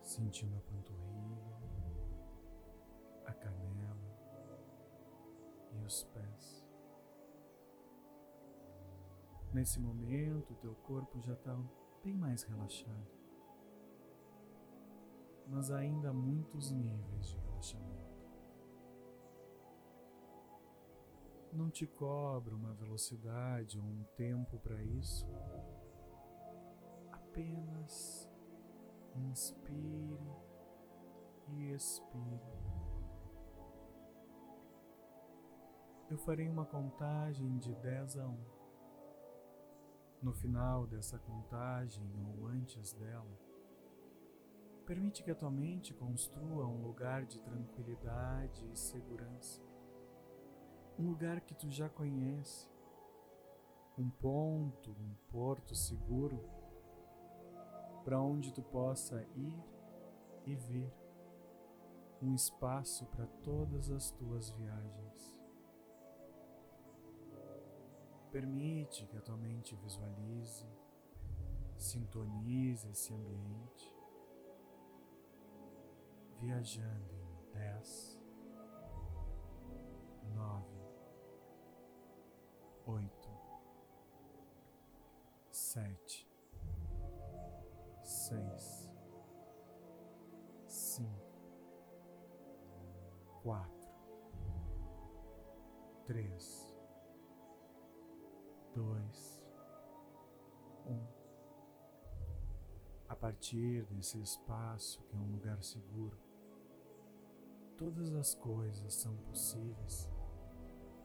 sentindo a panturrilha, a canela e os pés. Nesse momento, teu corpo já está bem mais relaxado mas ainda há muitos níveis de relaxamento. Não te cobro uma velocidade ou um tempo para isso. Apenas inspire e expire. Eu farei uma contagem de 10 a 1. No final dessa contagem ou antes dela, Permite que a tua mente construa um lugar de tranquilidade e segurança. Um lugar que tu já conhece. Um ponto, um porto seguro para onde tu possa ir e vir. Um espaço para todas as tuas viagens. Permite que a tua mente visualize, sintonize esse ambiente viajando em dez, nove, oito, sete, seis, cinco, quatro, três, dois, um. A partir desse espaço que é um lugar seguro, todas as coisas são possíveis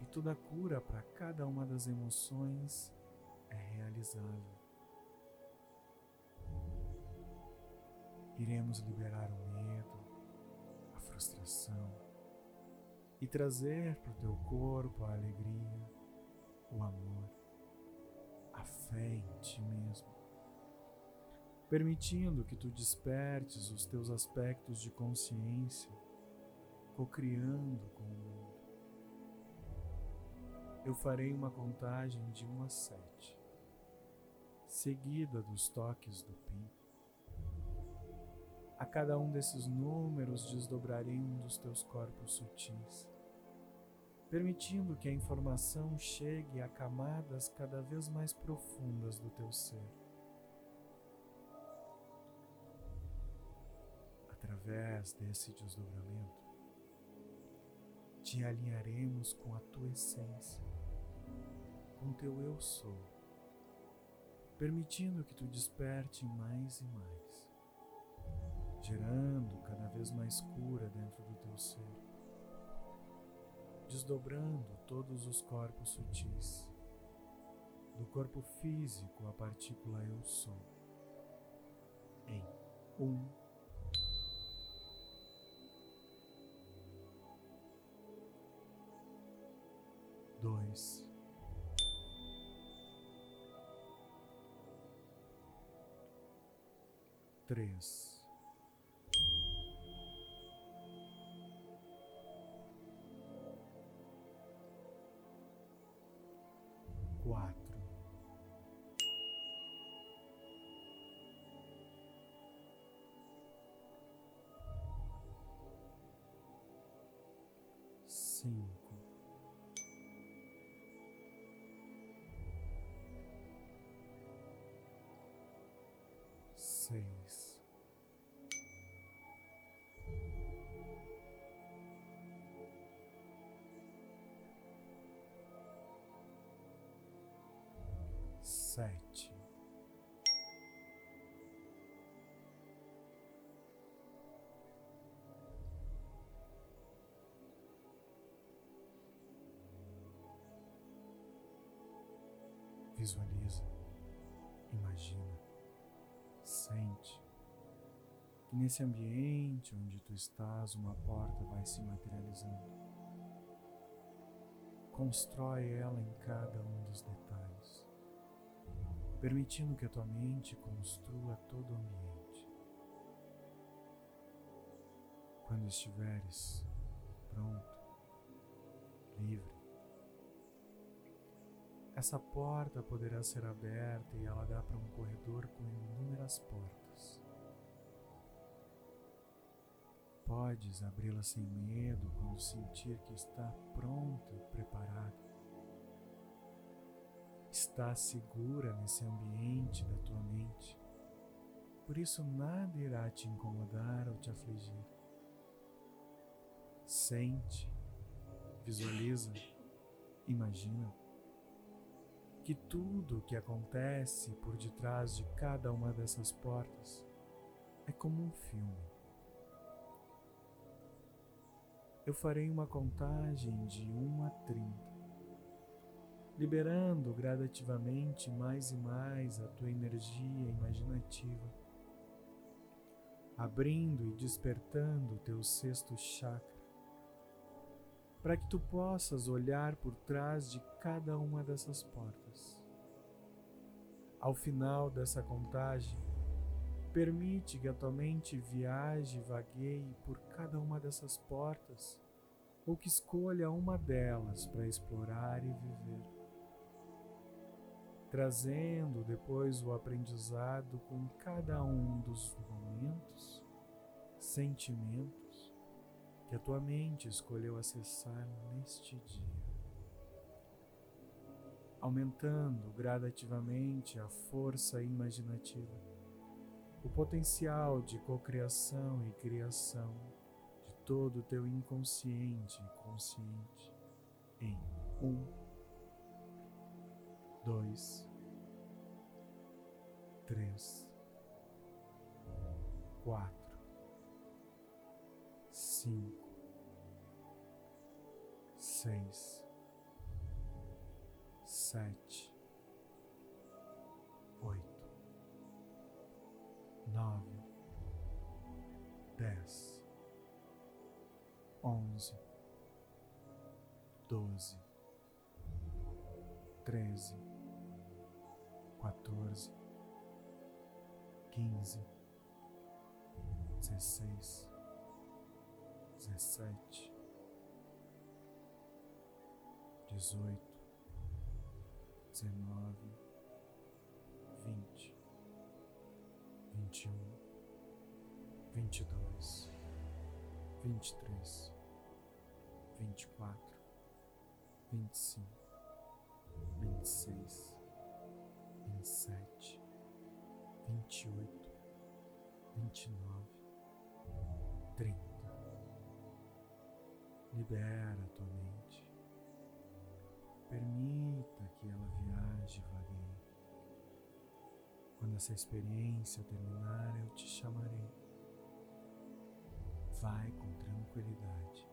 e toda cura para cada uma das emoções é realizável. Iremos liberar o medo, a frustração e trazer para o teu corpo a alegria, o amor, a fé em ti mesmo, permitindo que tu despertes os teus aspectos de consciência cocriando com o mundo. Eu farei uma contagem de 1 a 7, seguida dos toques do pin. A cada um desses números desdobrarei um dos teus corpos sutis, permitindo que a informação chegue a camadas cada vez mais profundas do teu ser. Através desse desdobramento, te alinharemos com a tua essência, com teu eu sou, permitindo que tu desperte mais e mais, gerando cada vez mais cura dentro do teu ser, desdobrando todos os corpos sutis, do corpo físico à partícula eu sou, em um dois, três, seis, sete, visualiza, imagina sente que nesse ambiente onde tu estás, uma porta vai se materializando. Constrói ela em cada um dos detalhes, permitindo que a tua mente construa todo o ambiente. Quando estiveres pronto, livre, essa porta poderá ser aberta e ela dá para um corredor com inúmeras portas. Podes abri-la sem medo quando sentir que está pronto e preparado. Está segura nesse ambiente da tua mente. Por isso nada irá te incomodar ou te afligir. Sente, visualiza, imagina que tudo o que acontece por detrás de cada uma dessas portas é como um filme. Eu farei uma contagem de 1 a 30, liberando gradativamente mais e mais a tua energia imaginativa, abrindo e despertando o teu sexto chakra para que tu possas olhar por trás de cada uma dessas portas. Ao final dessa contagem, permite que a tua mente viaje e vagueie por cada uma dessas portas ou que escolha uma delas para explorar e viver, trazendo depois o aprendizado com cada um dos momentos, sentimentos que a tua mente escolheu acessar neste dia, aumentando gradativamente a força imaginativa, o potencial de cocriação e criação de todo o teu inconsciente e consciente em um, dois, três, quatro cinco, seis, sete, oito, nove, dez, onze, doze, treze, quatorze, quinze, dezesseis dezessete, dezoito, dezenove, vinte, vinte e um, vinte e dois, vinte e três, vinte e quatro, vinte e cinco, vinte e seis, vinte e sete, vinte e oito, vinte e nove, trinta. Libera tua mente. Permita que ela viaje vagueie. Quando essa experiência terminar, eu te chamarei. Vai com tranquilidade.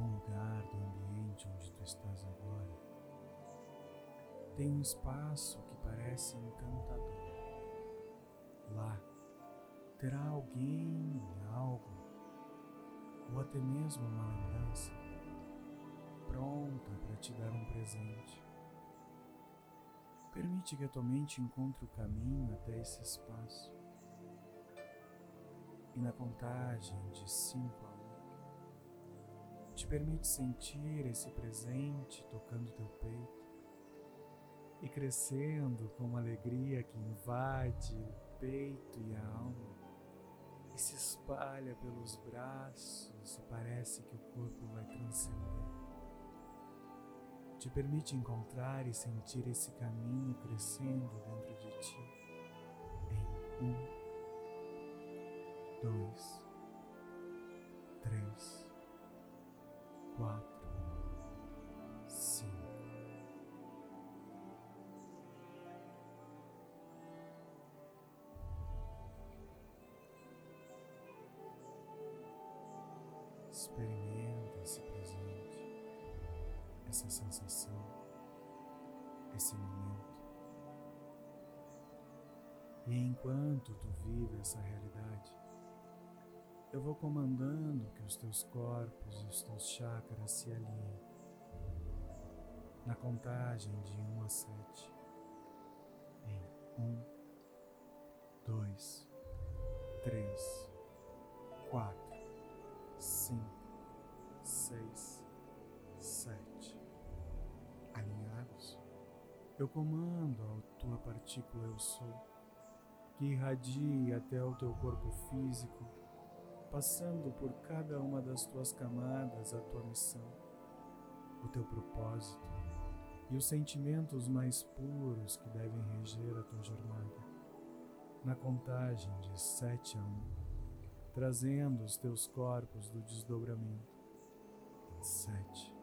Ambiente onde tu estás agora tem um espaço que parece encantador. Lá terá alguém, algo, ou até mesmo uma lembrança pronta para te dar um presente. Permite que a tua mente encontre o caminho até esse espaço. E na contagem de 5 a 1, um, te permite sentir esse presente tocando teu peito e crescendo com uma alegria que invade o peito e a alma e se espalha pelos braços e parece que o corpo vai transcender. Te permite encontrar e sentir esse caminho crescendo dentro de ti em um, dois, três, quatro Experimenta esse presente, essa sensação, esse momento. E enquanto tu vive essa realidade, eu vou comandando que os teus corpos e os teus chakras se alinhem. Na contagem de 1 um a 7. Em 1, 2, 3, 4 cinco, seis, sete. Alinhados, eu comando a tua partícula eu sou, que irradie até o teu corpo físico, passando por cada uma das tuas camadas, a tua missão, o teu propósito e os sentimentos mais puros que devem reger a tua jornada. Na contagem de sete a um, trazendo os teus corpos do desdobramento. 7,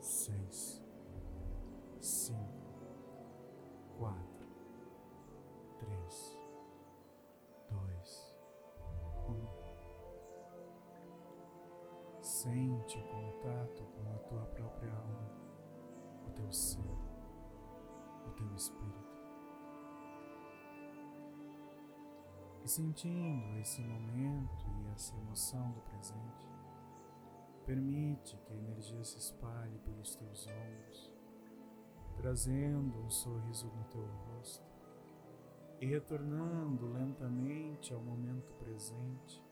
6, 5, 4, 3, Sente o contato com a tua própria alma, o teu ser, o teu espírito. E sentindo esse momento e essa emoção do presente, permite que a energia se espalhe pelos teus ombros, trazendo um sorriso no teu rosto e retornando lentamente ao momento presente,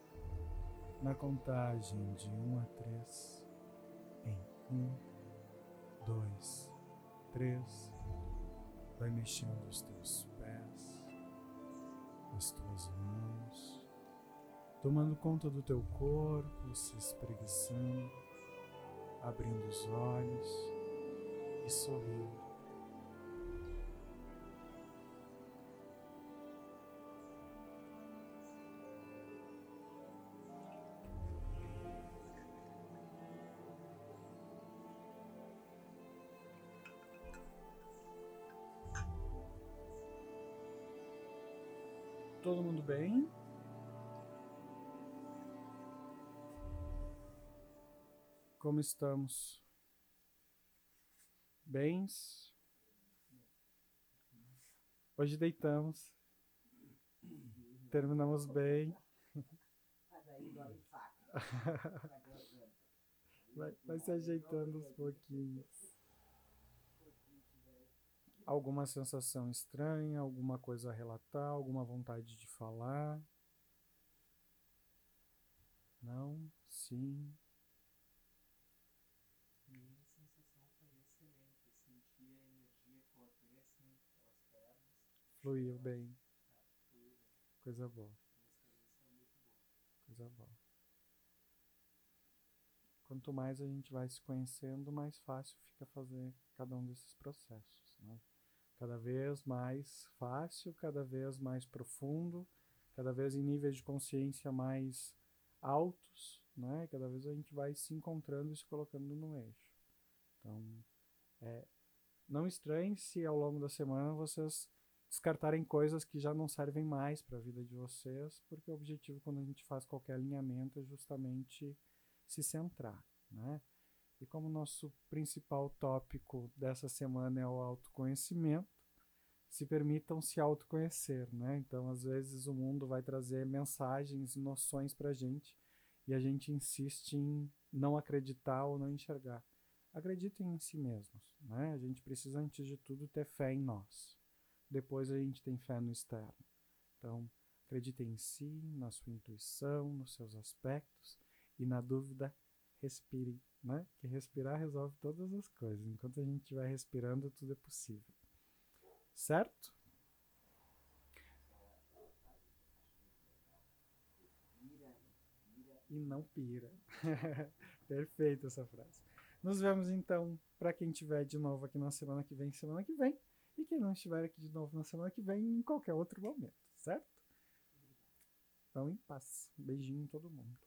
na contagem de um a três, em um, dois, três, vai mexendo os teus as tuas mãos, tomando conta do teu corpo, se espreguiçando, abrindo os olhos e sorrindo. Bem? Como estamos? Bens? Hoje deitamos. Terminamos bem. <laughs> Vai, vai se ajeitando uns pouquinhos alguma sensação estranha, alguma coisa a relatar, alguma vontade de falar? Não? Sim? Minha sensação foi excelente. Senti a energia correr assim pelas pernas. Fluiu bem. É, fluiu bem. Coisa boa. Uma experiência muito boa. Coisa boa. Quanto mais a gente vai se conhecendo, mais fácil fica fazer cada um desses processos. Né? Cada vez mais fácil, cada vez mais profundo, cada vez em níveis de consciência mais altos, né? Cada vez a gente vai se encontrando e se colocando no eixo. Então, é, não estranhe se ao longo da semana vocês descartarem coisas que já não servem mais para a vida de vocês, porque o objetivo quando a gente faz qualquer alinhamento é justamente se centrar, né? E como nosso principal tópico dessa semana é o autoconhecimento, se permitam se autoconhecer, né? Então, às vezes o mundo vai trazer mensagens, noções para a gente e a gente insiste em não acreditar ou não enxergar. Acreditem em si mesmos, né? A gente precisa antes de tudo ter fé em nós. Depois a gente tem fé no externo. Então, acreditem em si, na sua intuição, nos seus aspectos e na dúvida, respirem, né? Que respirar resolve todas as coisas. Enquanto a gente estiver respirando, tudo é possível. Certo? E não pira. <laughs> Perfeita essa frase. Nos vemos então para quem estiver de novo aqui na semana que vem, semana que vem. E quem não estiver aqui de novo na semana que vem, em qualquer outro momento, certo? Então, em paz. Beijinho em todo mundo.